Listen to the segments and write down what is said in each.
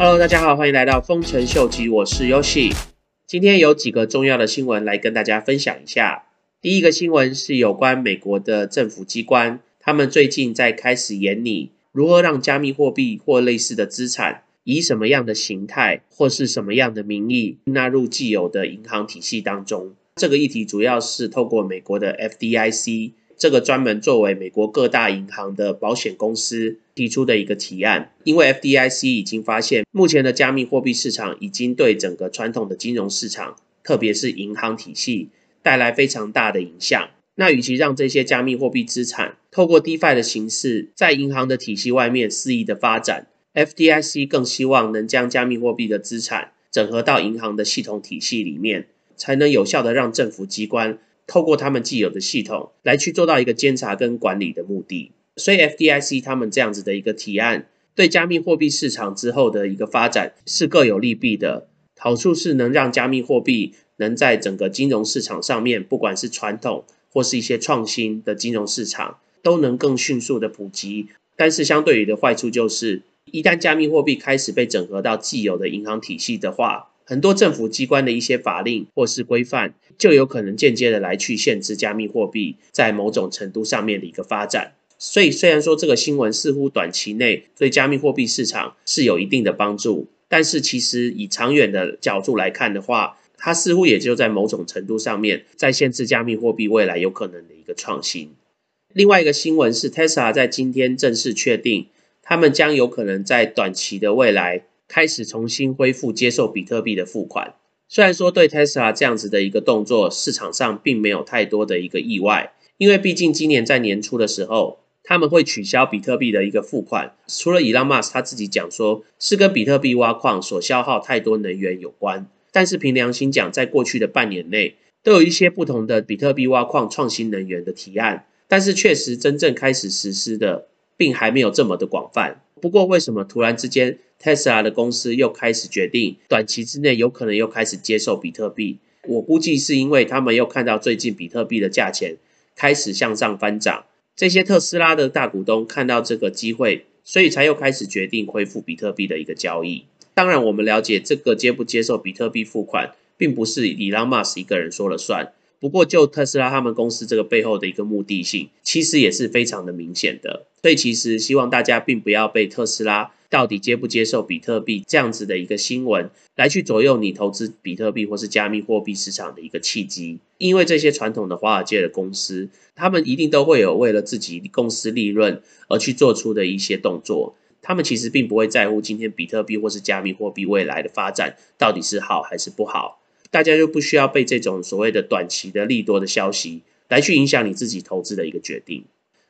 Hello，大家好，欢迎来到丰臣秀吉，我是 Yoshi。今天有几个重要的新闻来跟大家分享一下。第一个新闻是有关美国的政府机关，他们最近在开始研拟如何让加密货币或类似的资产以什么样的形态或是什么样的名义纳入既有的银行体系当中。这个议题主要是透过美国的 FDIC。这个专门作为美国各大银行的保险公司提出的一个提案，因为 FDIC 已经发现，目前的加密货币市场已经对整个传统的金融市场，特别是银行体系带来非常大的影响。那与其让这些加密货币资产透过 DeFi 的形式在银行的体系外面肆意的发展，FDIC 更希望能将加密货币的资产整合到银行的系统体系里面，才能有效的让政府机关。透过他们既有的系统来去做到一个监察跟管理的目的，所以 FDIC 他们这样子的一个提案，对加密货币市场之后的一个发展是各有利弊的。好处是能让加密货币能在整个金融市场上面，不管是传统或是一些创新的金融市场，都能更迅速的普及。但是相对于的坏处就是，一旦加密货币开始被整合到既有的银行体系的话，很多政府机关的一些法令或是规范，就有可能间接的来去限制加密货币在某种程度上面的一个发展。所以，虽然说这个新闻似乎短期内对加密货币市场是有一定的帮助，但是其实以长远的角度来看的话，它似乎也就在某种程度上面在限制加密货币未来有可能的一个创新。另外一个新闻是，Tesla 在今天正式确定，他们将有可能在短期的未来。开始重新恢复接受比特币的付款，虽然说对 Tesla 这样子的一个动作，市场上并没有太多的一个意外，因为毕竟今年在年初的时候，他们会取消比特币的一个付款，除了 Elon Musk 他自己讲说是跟比特币挖矿所消耗太多能源有关，但是凭良心讲，在过去的半年内，都有一些不同的比特币挖矿创新能源的提案，但是确实真正开始实施的，并还没有这么的广泛。不过为什么突然之间？Tesla 的公司又开始决定，短期之内有可能又开始接受比特币。我估计是因为他们又看到最近比特币的价钱开始向上翻涨，这些特斯拉的大股东看到这个机会，所以才又开始决定恢复比特币的一个交易。当然，我们了解这个接不接受比特币付款，并不是以 Elon Musk 一个人说了算。不过，就特斯拉他们公司这个背后的一个目的性，其实也是非常的明显的。所以，其实希望大家并不要被特斯拉到底接不接受比特币这样子的一个新闻来去左右你投资比特币或是加密货币市场的一个契机。因为这些传统的华尔街的公司，他们一定都会有为了自己公司利润而去做出的一些动作。他们其实并不会在乎今天比特币或是加密货币未来的发展到底是好还是不好。大家就不需要被这种所谓的短期的利多的消息来去影响你自己投资的一个决定。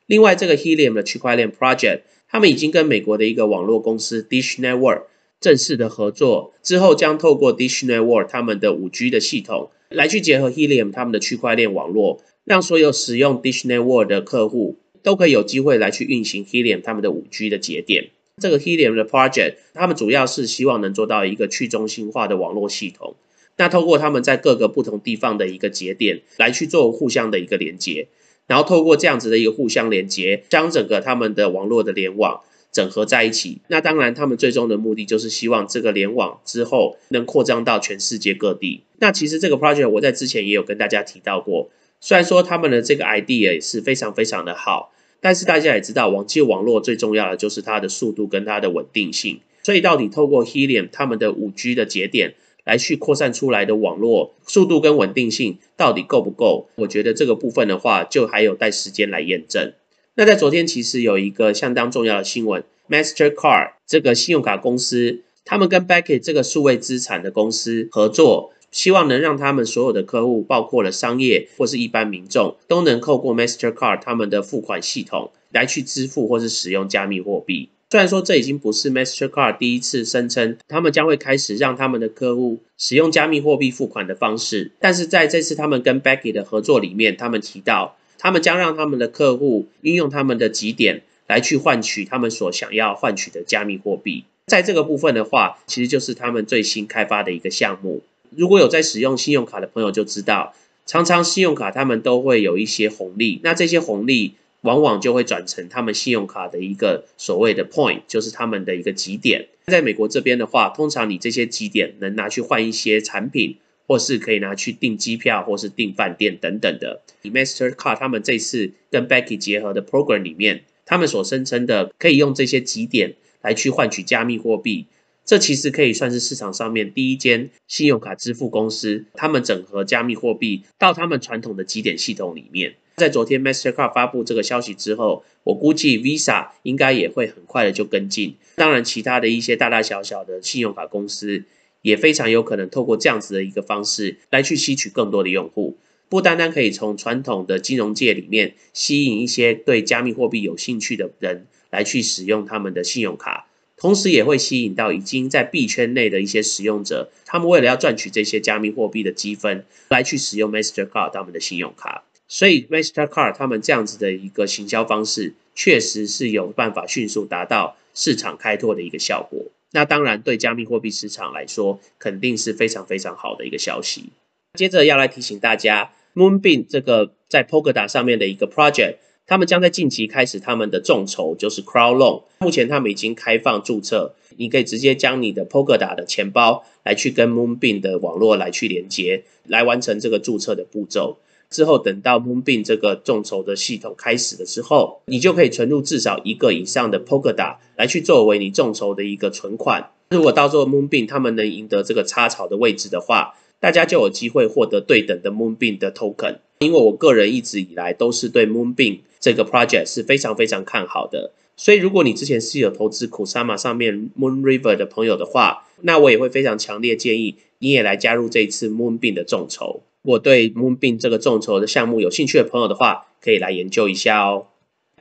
另外，这个 Helium 的区块链 Project，他们已经跟美国的一个网络公司 Dish Network 正式的合作，之后将透过 Dish Network 他们的五 G 的系统来去结合 Helium 他们的区块链网络，让所有使用 Dish Network 的客户都可以有机会来去运行 Helium 他们的五 G 的节点。这个 Helium 的 Project，他们主要是希望能做到一个去中心化的网络系统。那透过他们在各个不同地方的一个节点来去做互相的一个连接，然后透过这样子的一个互相连接，将整个他们的网络的联网整合在一起。那当然，他们最终的目的就是希望这个联网之后能扩张到全世界各地。那其实这个 project 我在之前也有跟大家提到过，虽然说他们的这个 idea 也是非常非常的好，但是大家也知道，网际网络最重要的就是它的速度跟它的稳定性。所以到底透过 Helium 他们的五 G 的节点。来去扩散出来的网络速度跟稳定性到底够不够？我觉得这个部分的话，就还有待时间来验证。那在昨天其实有一个相当重要的新闻，Mastercard 这个信用卡公司，他们跟 b a c k e t 这个数位资产的公司合作，希望能让他们所有的客户，包括了商业或是一般民众，都能透过 Mastercard 他们的付款系统来去支付或是使用加密货币。虽然说这已经不是 Mastercard 第一次声称他们将会开始让他们的客户使用加密货币付款的方式，但是在这次他们跟 Becky 的合作里面，他们提到他们将让他们的客户运用他们的几点来去换取他们所想要换取的加密货币。在这个部分的话，其实就是他们最新开发的一个项目。如果有在使用信用卡的朋友就知道，常常信用卡他们都会有一些红利，那这些红利。往往就会转成他们信用卡的一个所谓的 point，就是他们的一个极点。在美国这边的话，通常你这些极点能拿去换一些产品，或是可以拿去订机票，或是订饭店等等的。Mastercard 他们这次跟 Becky 结合的 program 里面，他们所声称的可以用这些极点来去换取加密货币。这其实可以算是市场上面第一间信用卡支付公司，他们整合加密货币到他们传统的基点系统里面。在昨天 Mastercard 发布这个消息之后，我估计 Visa 应该也会很快的就跟进。当然，其他的一些大大小小的信用卡公司也非常有可能透过这样子的一个方式来去吸取更多的用户，不单单可以从传统的金融界里面吸引一些对加密货币有兴趣的人来去使用他们的信用卡。同时也会吸引到已经在币圈内的一些使用者，他们为了要赚取这些加密货币的积分，来去使用 Mastercard 他们的信用卡。所以 Mastercard 他们这样子的一个行销方式，确实是有办法迅速达到市场开拓的一个效果。那当然对加密货币市场来说，肯定是非常非常好的一个消息。接着要来提醒大家，Moonbeam 这个在 Polkadot 上面的一个 project。他们将在近期开始他们的众筹，就是 Crowd Loan。目前他们已经开放注册，你可以直接将你的 Polkadot 的钱包来去跟 Moonbeam 的网络来去连接，来完成这个注册的步骤。之后等到 Moonbeam 这个众筹的系统开始的时候，你就可以存入至少一个以上的 Polkadot 来去作为你众筹的一个存款。如果到时候 Moonbeam 他们能赢得这个插槽的位置的话，大家就有机会获得对等的 Moonbeam 的 Token。因为我个人一直以来都是对 Moonbeam 这个 project 是非常非常看好的，所以如果你之前是有投资 Kusama 上面 Moon River 的朋友的话，那我也会非常强烈建议你也来加入这一次 Moonbeam 的众筹。如果对 Moonbeam 这个众筹的项目有兴趣的朋友的话，可以来研究一下哦。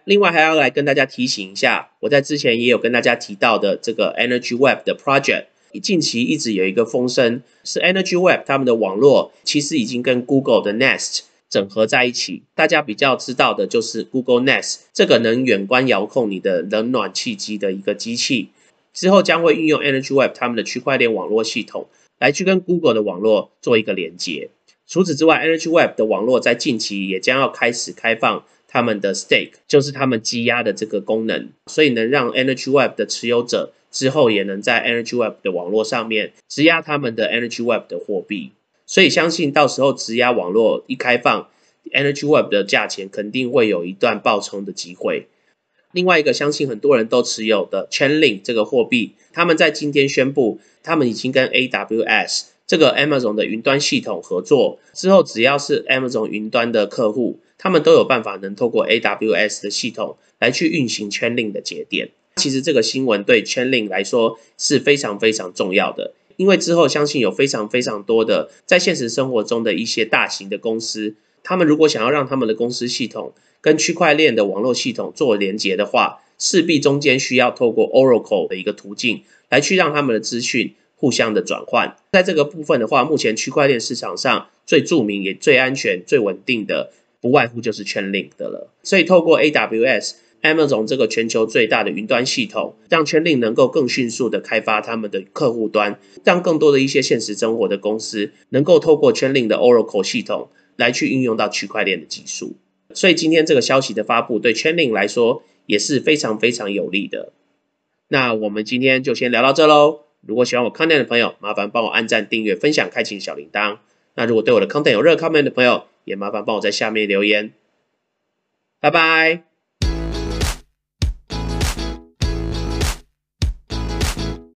另外还要来跟大家提醒一下，我在之前也有跟大家提到的这个 Energy Web 的 project。近期一直有一个风声，是 Energy Web 他们的网络其实已经跟 Google 的 Nest 整合在一起。大家比较知道的就是 Google Nest 这个能远观遥控你的冷暖气机的一个机器，之后将会运用 Energy Web 他们的区块链网络系统来去跟 Google 的网络做一个连接。除此之外，Energy Web 的网络在近期也将要开始开放他们的 Stake，就是他们积压的这个功能，所以能让 Energy Web 的持有者。之后也能在 Energy Web 的网络上面质押他们的 Energy Web 的货币，所以相信到时候质押网络一开放，Energy Web 的价钱肯定会有一段爆冲的机会。另外一个相信很多人都持有的 Chainlink 这个货币，他们在今天宣布，他们已经跟 AWS 这个 Amazon 的云端系统合作，之后只要是 Amazon 云端的客户，他们都有办法能透过 AWS 的系统来去运行 Chainlink 的节点。其实这个新闻对 Chainlink 来说是非常非常重要的，因为之后相信有非常非常多的在现实生活中的一些大型的公司，他们如果想要让他们的公司系统跟区块链的网络系统做连接的话，势必中间需要透过 Oracle 的一个途径来去让他们的资讯互相的转换。在这个部分的话，目前区块链市场上最著名也最安全、最稳定的，不外乎就是 Chainlink 的了。所以透过 AWS。Amazon 这个全球最大的云端系统，让 Chainlink 能够更迅速的开发他们的客户端，让更多的一些现实生活的公司能够透过 Chainlink 的 Oracle 系统来去运用到区块链的技术。所以今天这个消息的发布对 Chainlink 来说也是非常非常有利的。那我们今天就先聊到这喽。如果喜欢我 content 的朋友，麻烦帮我按赞、订阅、分享、开启小铃铛。那如果对我的 content 有任何 comment 的朋友，也麻烦帮我在下面留言。拜拜。